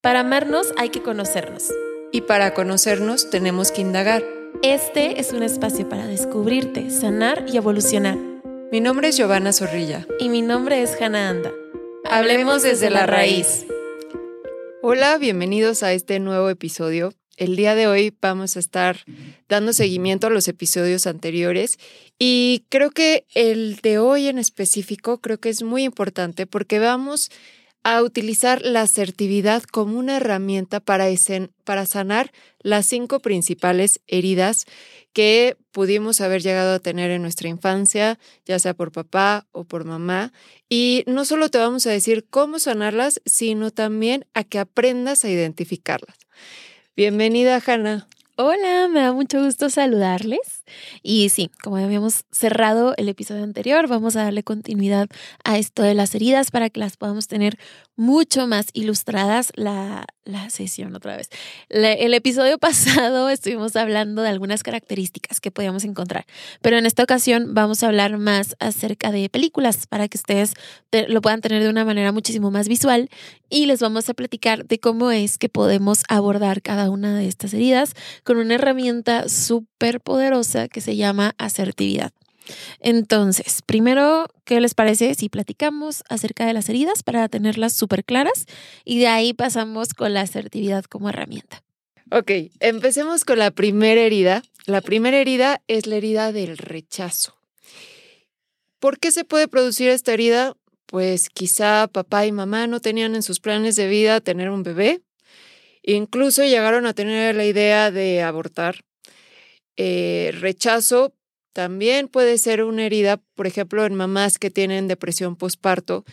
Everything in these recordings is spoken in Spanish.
Para amarnos hay que conocernos. Y para conocernos tenemos que indagar. Este es un espacio para descubrirte, sanar y evolucionar. Mi nombre es Giovanna Zorrilla. Y mi nombre es Hannah Anda. Hablemos desde la raíz. Hola, bienvenidos a este nuevo episodio. El día de hoy vamos a estar dando seguimiento a los episodios anteriores y creo que el de hoy en específico creo que es muy importante porque vamos a utilizar la asertividad como una herramienta para, sanar las cinco principales heridas que pudimos haber llegado a tener en nuestra infancia, ya sea por papá o por mamá. Y no solo te vamos a decir cómo sanarlas, sino también a que aprendas a identificarlas. Bienvenida, Hanna. Hola, me da mucho gusto saludarles. Y sí, como habíamos cerrado el episodio anterior, vamos a darle continuidad a esto de las heridas para que las podamos tener mucho más ilustradas la, la sesión otra vez. el episodio pasado estuvimos hablando de algunas características que podíamos encontrar, pero en esta ocasión vamos a hablar más acerca de películas para que ustedes lo puedan tener de una manera muchísimo más visual y les vamos a platicar de cómo es que podemos abordar cada una de estas heridas con una herramienta súper poderosa que se llama asertividad. Entonces, primero, ¿qué les parece si platicamos acerca de las heridas para tenerlas súper claras? Y de ahí pasamos con la asertividad como herramienta. Ok, empecemos con la primera herida. La primera herida es la herida del rechazo. ¿Por qué se puede producir esta herida? Pues quizá papá y mamá no tenían en sus planes de vida tener un bebé. Incluso llegaron a tener la idea de abortar. Eh, rechazo también puede ser una herida, por ejemplo, en mamás que tienen depresión postparto,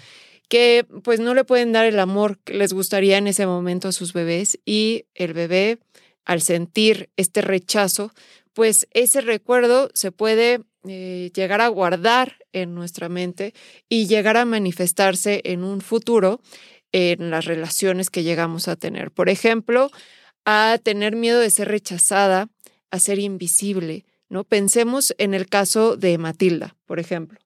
que pues no le pueden dar el amor que les gustaría en ese momento a sus bebés y el bebé, al sentir este rechazo, pues ese recuerdo se puede eh, llegar a guardar en nuestra mente y llegar a manifestarse en un futuro en las relaciones que llegamos a tener. Por ejemplo, a tener miedo de ser rechazada, a ser invisible, ¿no? Pensemos en el caso de Matilda, por ejemplo.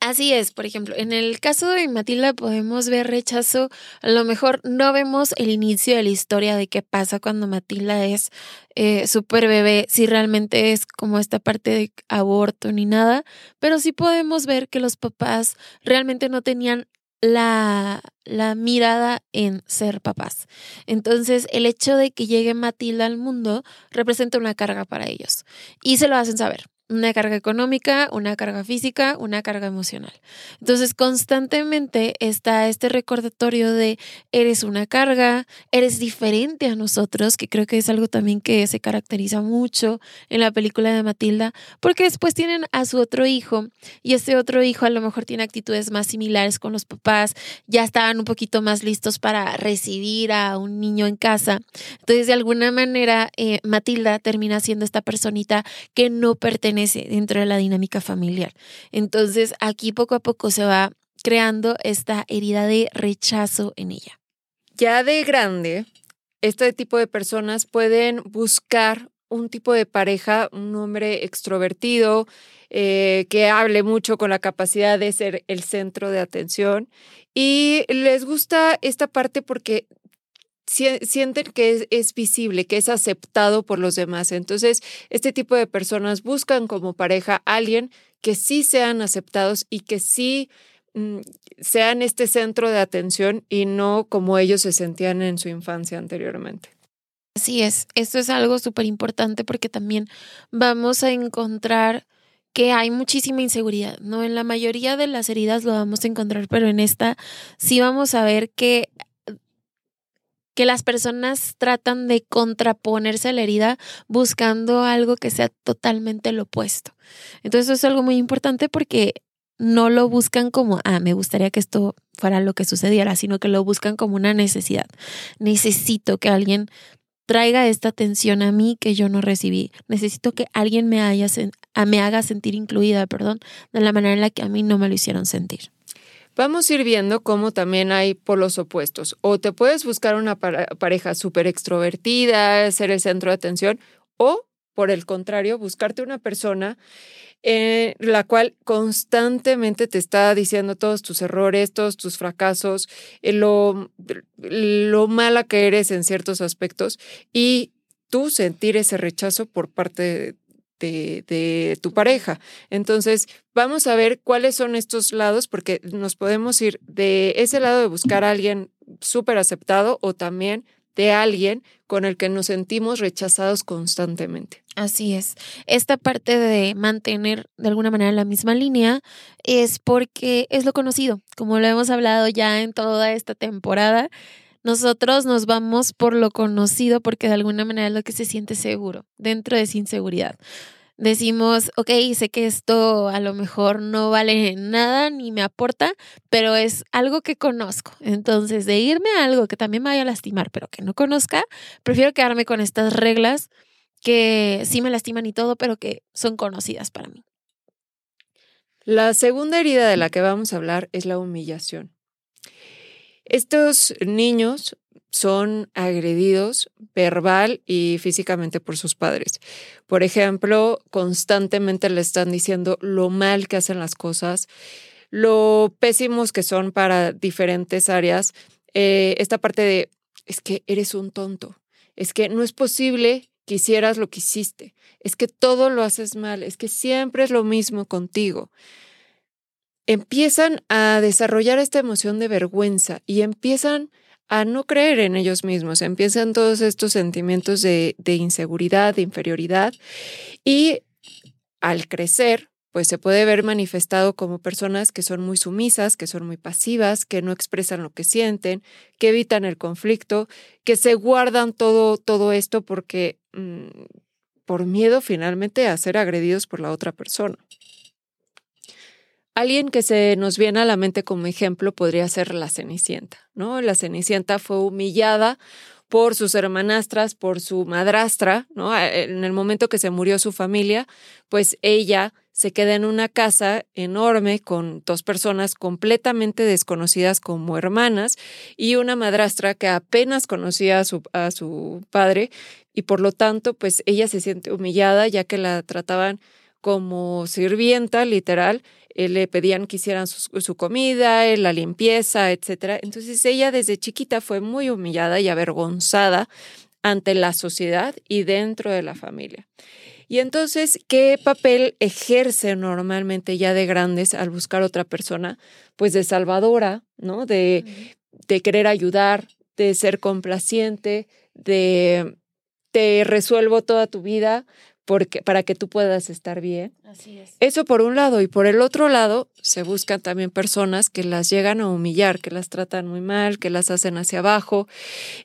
Así es, por ejemplo, en el caso de Matilda podemos ver rechazo, a lo mejor no vemos el inicio de la historia de qué pasa cuando Matilda es eh, súper bebé, si realmente es como esta parte de aborto ni nada, pero sí podemos ver que los papás realmente no tenían la, la mirada en ser papás. Entonces, el hecho de que llegue Matilda al mundo representa una carga para ellos y se lo hacen saber una carga económica, una carga física, una carga emocional. Entonces, constantemente está este recordatorio de eres una carga, eres diferente a nosotros, que creo que es algo también que se caracteriza mucho en la película de Matilda, porque después tienen a su otro hijo y ese otro hijo a lo mejor tiene actitudes más similares con los papás, ya estaban un poquito más listos para recibir a un niño en casa. Entonces, de alguna manera, eh, Matilda termina siendo esta personita que no pertenece dentro de la dinámica familiar. Entonces aquí poco a poco se va creando esta herida de rechazo en ella. Ya de grande, este tipo de personas pueden buscar un tipo de pareja, un hombre extrovertido, eh, que hable mucho con la capacidad de ser el centro de atención. Y les gusta esta parte porque sienten que es, visible, que es aceptado por los demás. Entonces, este tipo de personas buscan como pareja a alguien que sí sean aceptados y que sí mm, sean este centro de atención y no como ellos se sentían en su infancia anteriormente. Así es, esto es algo súper importante porque también vamos a encontrar que hay muchísima inseguridad, ¿no? En la mayoría de las heridas lo vamos a encontrar, pero en esta sí vamos a ver que que las personas tratan de contraponerse a la herida buscando algo que sea totalmente lo opuesto. Entonces eso es algo muy importante porque no lo buscan como, ah, me gustaría que esto fuera lo que sucediera, sino que lo buscan como una necesidad. Necesito que alguien traiga esta atención a mí que yo no recibí. Necesito que alguien me, haya, me haga sentir incluida, perdón, de la manera en la que a mí no me lo hicieron sentir vamos a ir viendo cómo también hay polos opuestos. O te puedes buscar una pareja súper extrovertida, ser el centro de atención, o por el contrario, buscarte una persona en la cual constantemente te está diciendo todos tus errores, todos tus fracasos, eh, lo, lo mala que eres en ciertos aspectos y tú sentir ese rechazo por parte de, tu pareja. Entonces, vamos a ver cuáles son estos lados, porque nos podemos ir de ese lado de buscar a alguien súper aceptado o también de alguien con el que nos sentimos rechazados constantemente. Así es. Esta parte de mantener de alguna manera la misma línea es porque es lo conocido, como lo hemos hablado ya en toda esta temporada. Nosotros nos vamos por lo conocido porque de alguna manera es lo que se siente seguro dentro de esa inseguridad decimos, ok, sé que esto a lo mejor no vale nada ni me aporta, pero es algo que conozco. Entonces, de irme a algo que también me vaya a lastimar, pero que no conozca, prefiero quedarme con estas reglas que sí me lastiman y todo, pero que son conocidas para mí. La segunda herida de la que vamos a hablar es la humillación. Estos niños son agredidos verbal y físicamente por sus padres. Por ejemplo, constantemente le están diciendo lo mal que hacen las cosas, lo pésimos que son para diferentes áreas. Eh, esta parte de, es que eres un tonto, es que no es posible que hicieras lo que hiciste, es que todo lo haces mal, es que siempre es lo mismo contigo empiezan a desarrollar esta emoción de vergüenza y empiezan a no creer en ellos mismos, empiezan todos estos sentimientos de, inseguridad, de inferioridad y al crecer, pues se puede ver manifestado como personas que son muy sumisas, que son muy pasivas, que no expresan lo que sienten, que evitan el conflicto, que se guardan todo, todo esto porque mm, por miedo finalmente a ser agredidos por la otra persona. Alguien que se nos viene a la mente como ejemplo podría ser la Cenicienta, ¿no? La Cenicienta fue humillada por sus hermanastras, por su madrastra, ¿no? En el momento que se murió su familia, pues ella se queda en una casa enorme con dos personas completamente desconocidas como hermanas y una madrastra que apenas conocía a su, a su padre y por lo tanto, pues ella se siente humillada ya que la trataban como sirvienta, literal, eh, le pedían que hicieran su, comida, eh, la limpieza, etc. Entonces ella desde chiquita fue muy humillada y avergonzada ante la sociedad y dentro de la familia. Y entonces, ¿qué papel ejerce normalmente ya de grandes al buscar otra persona? Pues de salvadora, ¿no? De, de querer ayudar, de ser complaciente, de te resuelvo toda tu vida, porque, para que tú puedas estar bien. Así es. Eso por un lado. Y por el otro lado, se buscan también personas que las llegan a humillar, que las tratan muy mal, que las hacen hacia abajo,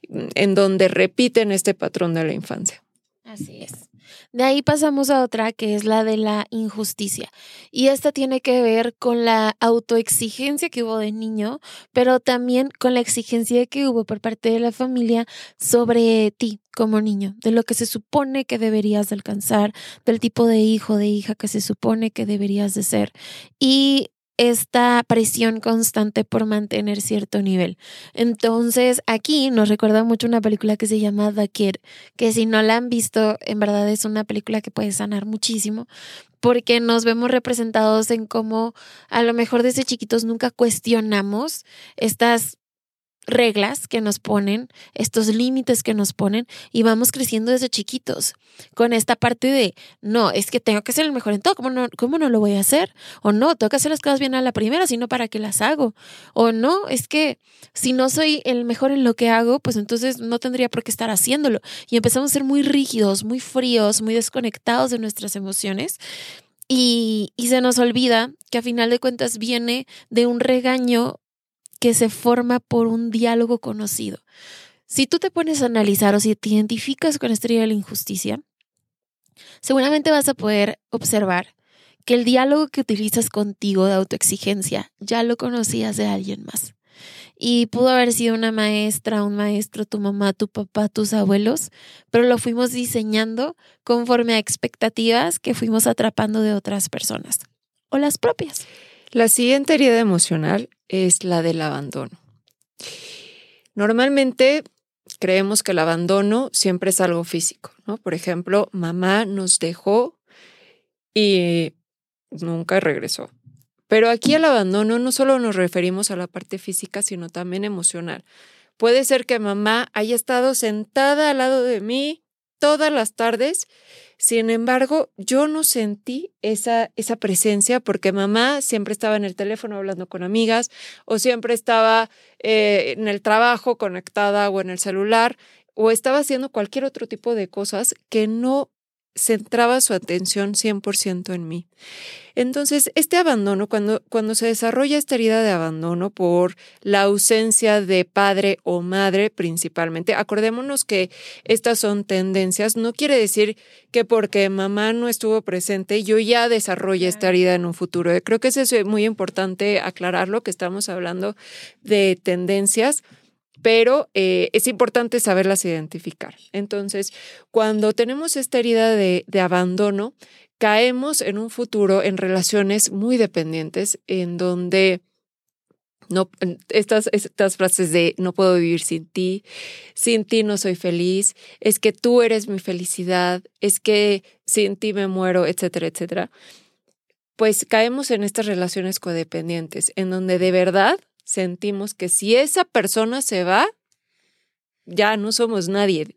en donde repiten este patrón de la infancia. Así es. De ahí pasamos a otra que es la de la injusticia. Y esta tiene que ver con la autoexigencia que hubo de niño, pero también con la exigencia que hubo por parte de la familia sobre ti como niño, de lo que se supone que deberías alcanzar, del tipo de hijo, de hija que se supone que deberías de ser. Y esta presión constante por mantener cierto nivel. Entonces, aquí nos recuerda mucho una película que se llama The que si no la han visto, en verdad es una película que puede sanar muchísimo, porque nos vemos representados en cómo a lo mejor desde chiquitos nunca cuestionamos estas reglas que nos ponen, estos límites que nos ponen y vamos creciendo desde chiquitos con esta parte de, no, es que tengo que ser el mejor en todo, ¿cómo no, cómo no lo voy a hacer? O no, tengo que hacer las cosas bien a la primera, sino para qué las hago. O no, es que si no soy el mejor en lo que hago, pues entonces no tendría por qué estar haciéndolo. Y empezamos a ser muy rígidos, muy fríos, muy desconectados de nuestras emociones. Y, y se nos olvida que a final de cuentas viene de un regaño que se forma por un diálogo conocido. Si tú te pones a analizar o si te identificas con esta idea de la injusticia, seguramente vas a poder observar que el diálogo que utilizas contigo de autoexigencia ya lo conocías de alguien más. Y pudo haber sido una maestra, un maestro, tu mamá, tu papá, tus abuelos, pero lo fuimos diseñando conforme a expectativas que fuimos atrapando de otras personas o las propias. La siguiente herida emocional es la del abandono. Normalmente creemos que el abandono siempre es algo físico, ¿no? Por ejemplo, mamá nos dejó y nunca regresó. Pero aquí el abandono no solo nos referimos a la parte física, sino también emocional. Puede ser que mamá haya estado sentada al lado de mí todas las tardes, sin embargo, yo no sentí esa, esa presencia porque mamá siempre estaba en el teléfono hablando con amigas o siempre estaba eh, en el trabajo conectada o en el celular o estaba haciendo cualquier otro tipo de cosas que no centraba su atención 100% en mí. Entonces, este abandono, cuando, cuando se desarrolla esta herida de abandono por la ausencia de padre o madre principalmente, acordémonos que estas son tendencias, no quiere decir que porque mamá no estuvo presente yo ya desarrolle esta herida en un futuro. Creo que eso es muy importante aclararlo, que estamos hablando de tendencias pero eh, es importante saberlas identificar. Entonces, cuando tenemos esta herida de, abandono, caemos en un futuro en relaciones muy dependientes, en donde no, estas, estas frases de no puedo vivir sin ti, sin ti no soy feliz, es que tú eres mi felicidad, es que sin ti me muero, etcétera, etcétera, pues caemos en estas relaciones codependientes, en donde de verdad sentimos que si esa persona se va, ya no somos nadie,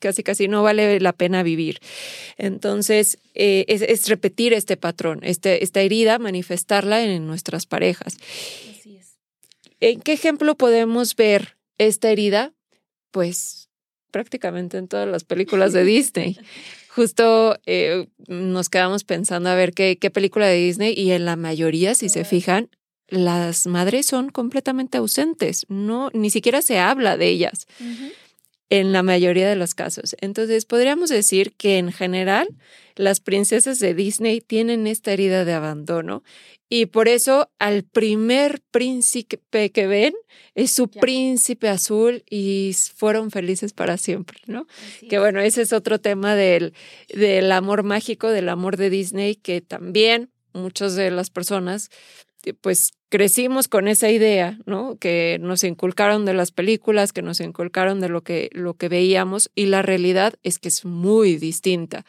casi casi no vale la pena vivir. Entonces, eh, es, repetir este patrón, este, esta herida, manifestarla en nuestras parejas. Así es. ¿En qué ejemplo podemos ver esta herida? Pues prácticamente en todas las películas de Disney. Justo eh, nos quedamos pensando a ver qué, qué película de Disney y en la mayoría, si se fijan, las madres son completamente ausentes, no, ni siquiera se habla de ellas en la mayoría de los casos. Entonces, podríamos decir que en general las princesas de Disney tienen esta herida de abandono y por eso al primer príncipe que ven es su príncipe azul y fueron felices para siempre, ¿no? que bueno, ese es otro tema del, del amor mágico, del amor de Disney, que también muchas de las personas pues crecimos con esa idea, ¿no? Que nos inculcaron de las películas, que nos inculcaron de lo que, lo que veíamos y la realidad es que es muy distinta.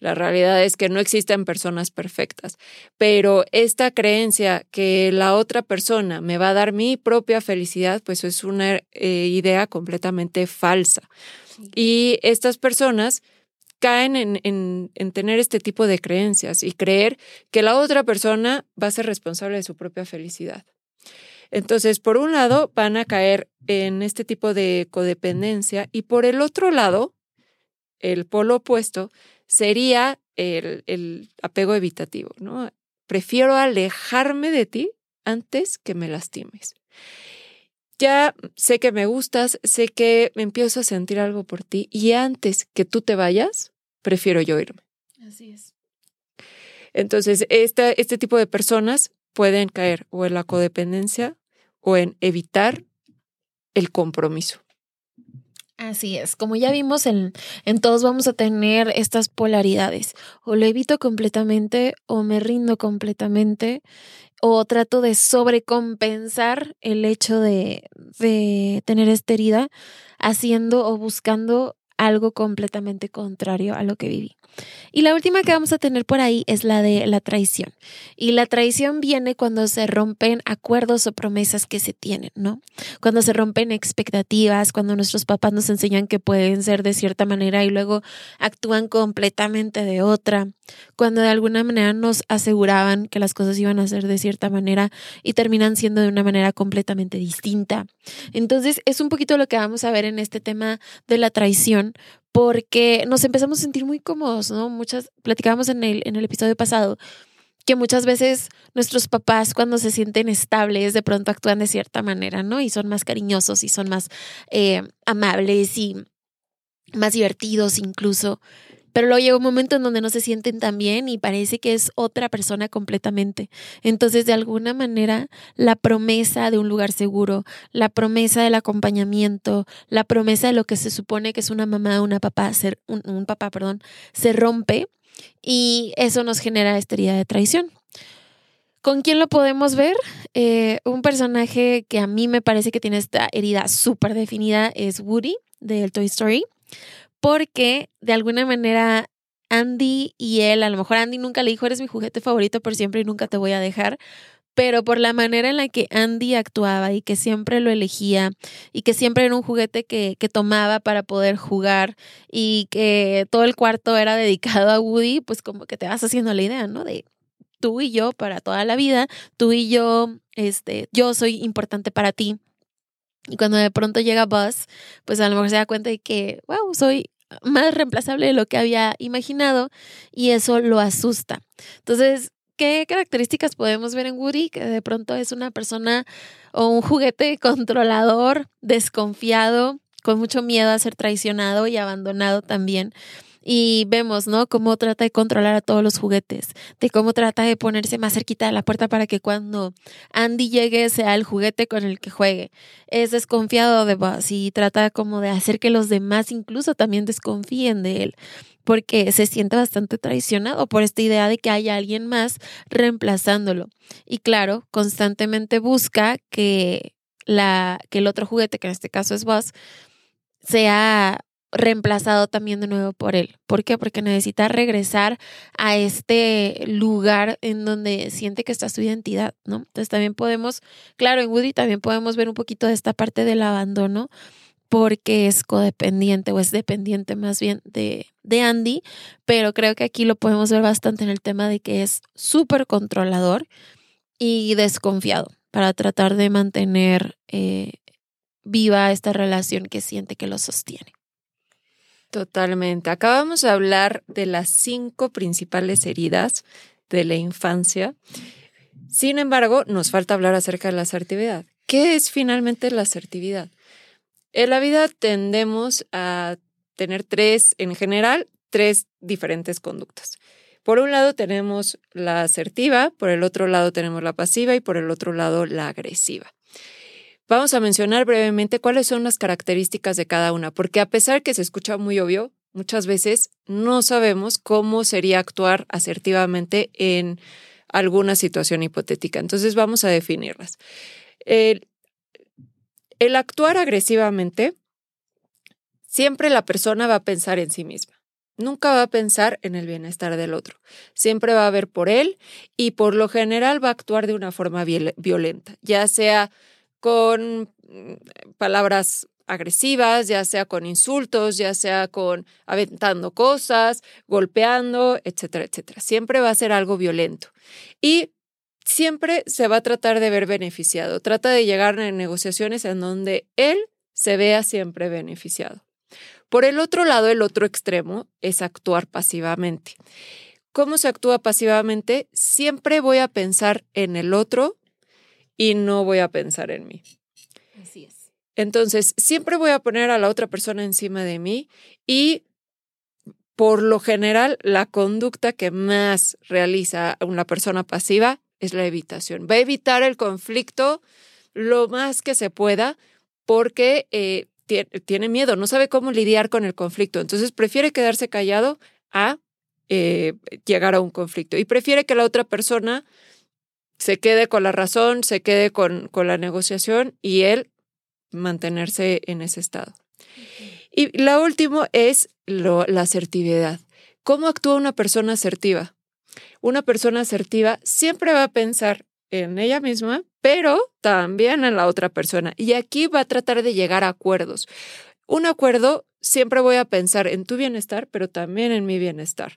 La realidad es que no existen personas perfectas, pero esta creencia que la otra persona me va a dar mi propia felicidad, pues es una eh, idea completamente falsa. Y estas personas caen en, tener este tipo de creencias y creer que la otra persona va a ser responsable de su propia felicidad. Entonces, por un lado, van a caer en este tipo de codependencia y por el otro lado, el polo opuesto sería el, el apego evitativo, ¿no? Prefiero alejarme de ti antes que me lastimes. Ya sé que me gustas, sé que me empiezo a sentir algo por ti y antes que tú te vayas, prefiero yo irme. Así es. Entonces, este tipo de personas pueden caer o en la codependencia o en evitar el compromiso. Así es, como ya vimos, en, en, todos vamos a tener estas polaridades. O lo evito completamente, o me rindo completamente, o trato de sobrecompensar el hecho de, de tener esta herida, haciendo o buscando algo completamente contrario a lo que viví. Y la última que vamos a tener por ahí es la de la traición. Y la traición viene cuando se rompen acuerdos o promesas que se tienen, ¿no? Cuando se rompen expectativas, cuando nuestros papás nos enseñan que pueden ser de cierta manera y luego actúan completamente de otra. Cuando de alguna manera nos aseguraban que las cosas iban a ser de cierta manera y terminan siendo de una manera completamente distinta. Entonces, es un poquito lo que vamos a ver en este tema de la traición, porque nos empezamos a sentir muy cómodos, ¿no? Muchas, platicábamos en el, en el episodio pasado que muchas veces nuestros papás cuando se sienten estables de pronto actúan de cierta manera, ¿no? Y son más cariñosos y son más eh, amables y más divertidos incluso pero luego llega un momento en donde no se sienten tan bien y parece que es otra persona completamente. Entonces, de alguna manera, la promesa de un lugar seguro, la promesa del acompañamiento, la promesa de lo que se supone que es una mamá, una papá, ser, un, papá, perdón, se rompe y eso nos genera esta herida de traición. ¿Con quién lo podemos ver? Eh, un personaje que a mí me parece que tiene esta herida súper definida es Woody del Toy Story porque de alguna manera Andy y él, a lo mejor Andy nunca le dijo, eres mi juguete favorito por siempre y nunca te voy a dejar, pero por la manera en la que Andy actuaba y que siempre lo elegía y que siempre era un juguete que, que, tomaba para poder jugar y que todo el cuarto era dedicado a Woody, pues como que te vas haciendo la idea, ¿no? De tú y yo para toda la vida, tú y yo, este, yo soy importante para ti. Y cuando de pronto llega Buzz, pues a lo mejor se da cuenta de que, wow, soy más reemplazable de lo que había imaginado y eso lo asusta. Entonces, ¿qué características podemos ver en Woody? Que de pronto es una persona o un juguete controlador, desconfiado, con mucho miedo a ser traicionado y abandonado también y vemos, ¿no? Cómo trata de controlar a todos los juguetes, de cómo trata de ponerse más cerquita de la puerta para que cuando Andy llegue sea el juguete con el que juegue. Es desconfiado de Buzz y trata como de hacer que los demás incluso también desconfíen de él porque se siente bastante traicionado por esta idea de que haya alguien más reemplazándolo. Y claro, constantemente busca que, la, que el otro juguete, que en este caso es Buzz, sea reemplazado también de nuevo por él. ¿Por qué? Porque necesita regresar a este lugar en donde siente que está su identidad, ¿no? Entonces también podemos, claro, en Woody también podemos ver un poquito de esta parte del abandono porque es codependiente o es dependiente más bien de, de Andy, pero creo que aquí lo podemos ver bastante en el tema de que es súper controlador y desconfiado para tratar de mantener eh, viva esta relación que siente que lo sostiene. Totalmente. Acabamos de hablar de las cinco principales heridas de la infancia. Sin embargo, nos falta hablar acerca de la asertividad. ¿Qué es finalmente la asertividad? En la vida tendemos a tener tres, en general, tres diferentes conductas. Por un lado tenemos la asertiva, por el otro lado tenemos la pasiva y por el otro lado la agresiva. Vamos a mencionar brevemente cuáles son las características de cada una, porque a pesar que se escucha muy obvio, muchas veces no sabemos cómo sería actuar asertivamente en alguna situación hipotética. Entonces vamos a definirlas. El, el actuar agresivamente, siempre la persona va a pensar en sí misma. Nunca va a pensar en el bienestar del otro. Siempre va a ver por él y por lo general va a actuar de una forma violenta, ya sea con mm, palabras agresivas, ya sea con insultos, ya sea con aventando cosas, golpeando, etcétera, etcétera. Siempre va a ser algo violento. Y siempre se va a tratar de ver beneficiado. Trata de llegar a negociaciones en donde él se vea siempre beneficiado. Por el otro lado, el otro extremo es actuar pasivamente. ¿Cómo se actúa pasivamente? Siempre voy a pensar en el otro y no voy a pensar en mí. Así es. Entonces, siempre voy a poner a la otra persona encima de mí y por lo general la conducta que más realiza una persona pasiva es la evitación. Va a evitar el conflicto lo más que se pueda porque eh, tiene miedo, no sabe cómo lidiar con el conflicto. Entonces prefiere quedarse callado a eh, llegar a un conflicto y prefiere que la otra persona se quede con la razón, se quede con, con la negociación y él mantenerse en ese estado. Y la última es lo, la asertividad. ¿Cómo actúa una persona asertiva? Una persona asertiva siempre va a pensar en ella misma, pero también en la otra persona. Y aquí va a tratar de llegar a acuerdos. Un acuerdo siempre voy a pensar en tu bienestar, pero también en mi bienestar.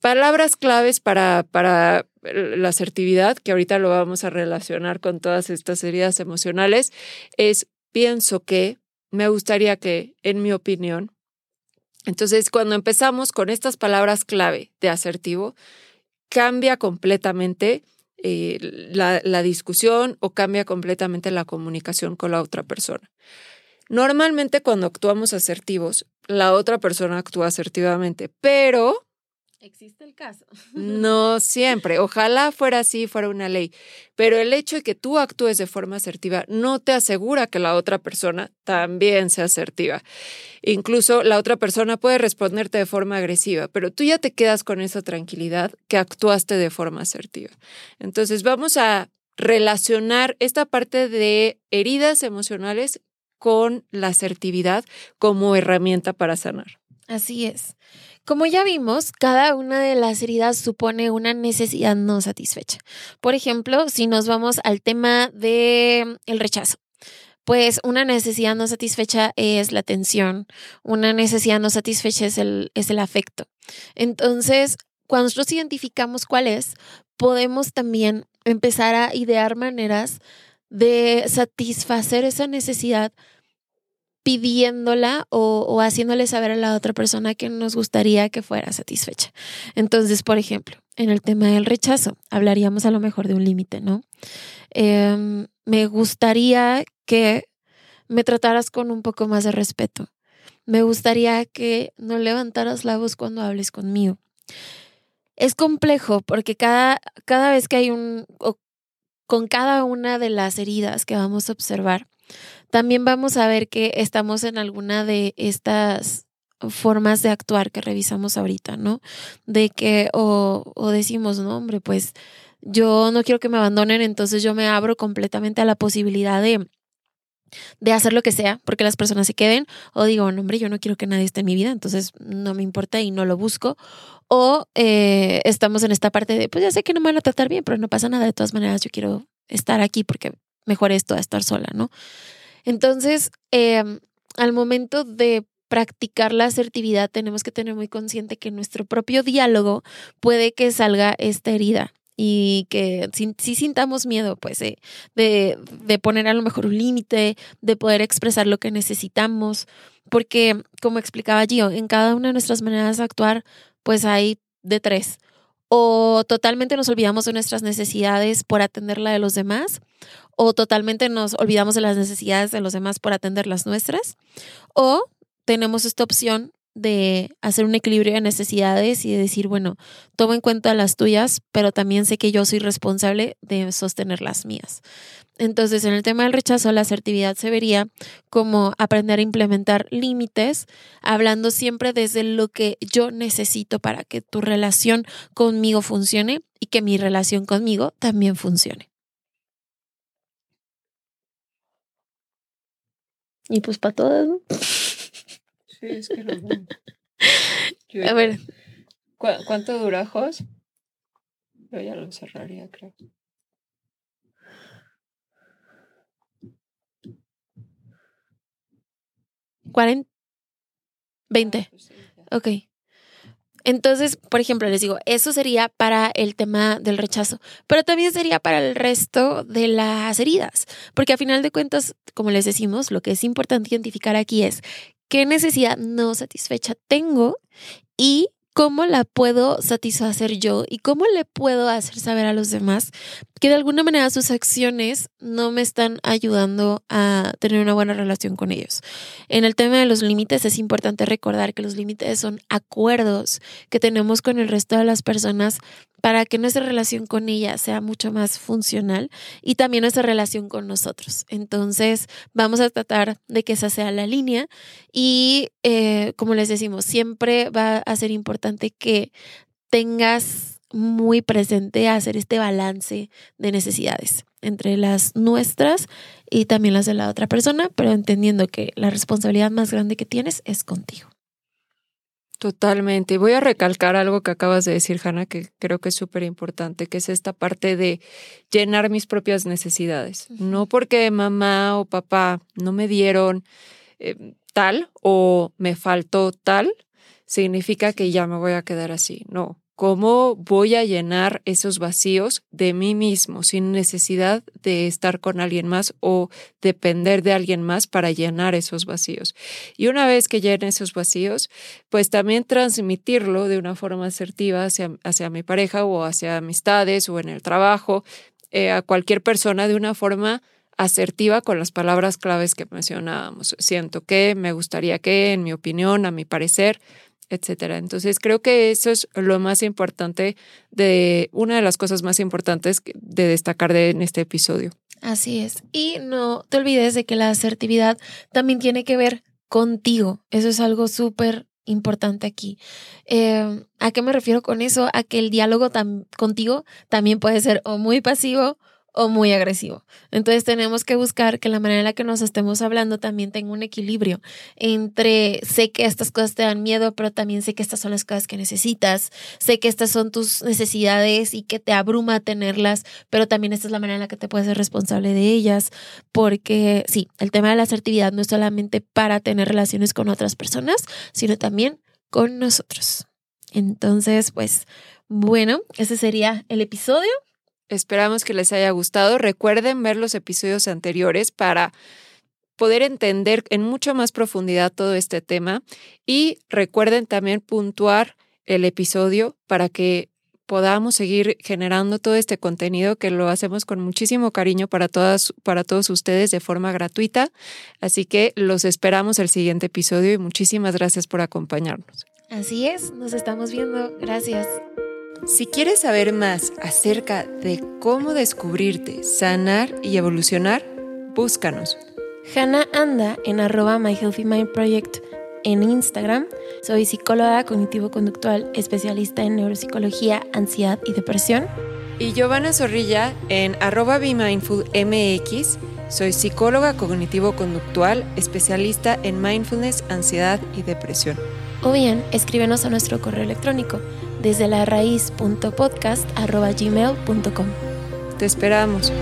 Palabras claves para, para la asertividad, que ahorita lo vamos a relacionar con todas estas heridas emocionales, es pienso que, me gustaría que, en mi opinión. Entonces, cuando empezamos con estas palabras clave de asertivo, cambia completamente eh, la, la discusión o cambia completamente la comunicación con la otra persona. Normalmente cuando actuamos asertivos, la otra persona actúa asertivamente, pero... Existe el caso. No siempre. Ojalá fuera así, fuera una ley. Pero el hecho de que tú actúes de forma asertiva no te asegura que la otra persona también sea asertiva. Incluso la otra persona puede responderte de forma agresiva, pero tú ya te quedas con esa tranquilidad que actuaste de forma asertiva. Entonces vamos a relacionar esta parte de heridas emocionales con la asertividad como herramienta para sanar. Así es. Como ya vimos, cada una de las heridas supone una necesidad no satisfecha. Por ejemplo, si nos vamos al tema de el rechazo, pues una necesidad no satisfecha es la atención, una necesidad no satisfecha es el, es el afecto. Entonces, cuando nosotros identificamos cuál es, podemos también empezar a idear maneras de satisfacer esa necesidad pidiéndola o, haciéndole saber a la otra persona que nos gustaría que fuera satisfecha. Entonces, por ejemplo, en el tema del rechazo, hablaríamos a lo mejor de un límite, ¿no? Em, me gustaría que me trataras con un poco más de respeto. Me gustaría que no levantaras la voz cuando hables conmigo. Es complejo porque cada, cada vez que hay un, con cada una de las heridas que vamos a observar, también vamos a ver que estamos en alguna de estas formas de actuar que revisamos ahorita, ¿no? De que o, decimos, no, hombre, pues yo no quiero que me abandonen, entonces yo me abro completamente a la posibilidad de, de hacer lo que sea porque las personas se queden o digo, hombre, yo no quiero que nadie esté en mi vida, entonces no me importa y no lo busco. O eh, estamos en esta parte de, pues ya sé que no me van a tratar bien, pero no pasa nada, de todas maneras yo quiero estar aquí porque mejor esto a estar sola, ¿no? Entonces, em, al momento de practicar la asertividad, tenemos que tener muy consciente que nuestro propio diálogo puede que salga esta herida y que si, sintamos miedo, pues, de, de, poner a lo mejor un límite, de poder expresar lo que necesitamos, porque, como explicaba Gio, en cada una de nuestras maneras de actuar, pues hay de tres. O totalmente nos olvidamos de nuestras necesidades por atender la de los demás, o totalmente nos olvidamos de las necesidades de los demás por atender las nuestras, o tenemos esta opción de hacer un equilibrio de necesidades y de decir, bueno, tomo en cuenta las tuyas, pero también sé que yo soy responsable de sostener las mías. Entonces, en el tema del rechazo, la asertividad se vería como aprender a implementar límites, hablando siempre desde lo que yo necesito para que tu relación conmigo funcione y que mi relación conmigo también funcione. Y pues para todas, ¿no? Sí, es que lo A ver. ¿Cuánto dura Jos? Yo ya lo cerraría, creo. ¿40? 20. ok. Entonces, por ejemplo, les digo, eso sería para el tema del rechazo, pero también sería para el resto de las heridas, porque a final de cuentas, como les decimos, lo que es importante identificar aquí es qué necesidad no satisfecha tengo y cómo la puedo satisfacer yo y cómo le puedo hacer saber a los demás que de alguna manera sus acciones no me están ayudando a tener una buena relación con ellos. En el tema de los límites es importante recordar que los límites son acuerdos que tenemos con el resto de las personas para que nuestra relación con ella sea mucho más funcional y también nuestra relación con nosotros. Entonces, vamos a tratar de que esa sea la línea y, eh, como les decimos, siempre va a ser importante que tengas muy presente hacer este balance de necesidades entre las nuestras y también las de la otra persona, pero entendiendo que la responsabilidad más grande que tienes es contigo. Totalmente. Voy a recalcar algo que acabas de decir, Hanna, que creo que es súper importante, que es esta parte de llenar mis propias necesidades. No porque mamá o papá no me dieron eh, tal o me faltó tal, significa que ya me voy a quedar así. No, ¿Cómo voy a llenar esos vacíos de mí mismo sin necesidad de estar con alguien más o depender de alguien más para llenar esos vacíos? Y una vez que llene esos vacíos, pues también transmitirlo de una forma asertiva hacia, mi pareja o hacia amistades o en el trabajo, eh, a cualquier persona de una forma asertiva con las palabras claves que mencionábamos. Siento que, me gustaría que, en mi opinión, a mi parecer, etcétera. Entonces creo que eso es lo más importante de una de las cosas más importantes de destacar de, en este episodio. Así es. Y no te olvides de que la asertividad también tiene que ver contigo. Eso es algo súper importante aquí. Em, ¿A qué me refiero con eso? A que el diálogo contigo también puede ser o muy pasivo o muy agresivo. Entonces tenemos que buscar que la manera en la que nos estemos hablando también tenga un equilibrio entre sé que estas cosas te dan miedo, pero también sé que estas son las cosas que necesitas, sé que estas son tus necesidades y que te abruma tenerlas, pero también esta es la manera en la que te puedes ser responsable de ellas, porque sí, el tema de la asertividad no es solamente para tener relaciones con otras personas, sino también con nosotros. Entonces, pues bueno, ese sería el episodio. Esperamos que les haya gustado. Recuerden ver los episodios anteriores para poder entender en mucho más profundidad todo este tema y recuerden también puntuar el episodio para que podamos seguir generando todo este contenido que lo hacemos con muchísimo cariño para todas para todos ustedes de forma gratuita. Así que los esperamos el siguiente episodio y muchísimas gracias por acompañarnos. Así es, nos estamos viendo. Gracias. Si quieres saber más acerca de cómo descubrirte, sanar y evolucionar, búscanos. Hannah anda en arroba My Healthy Mind Project en Instagram. Soy psicóloga cognitivo-conductual, especialista en neuropsicología, ansiedad y depresión. Y Giovanna Zorrilla en arroba MX. Soy psicóloga cognitivo-conductual, especialista en mindfulness, ansiedad y depresión. O bien, escríbenos a nuestro correo electrónico desde la raíz.podcast.gmail.com. Te esperamos.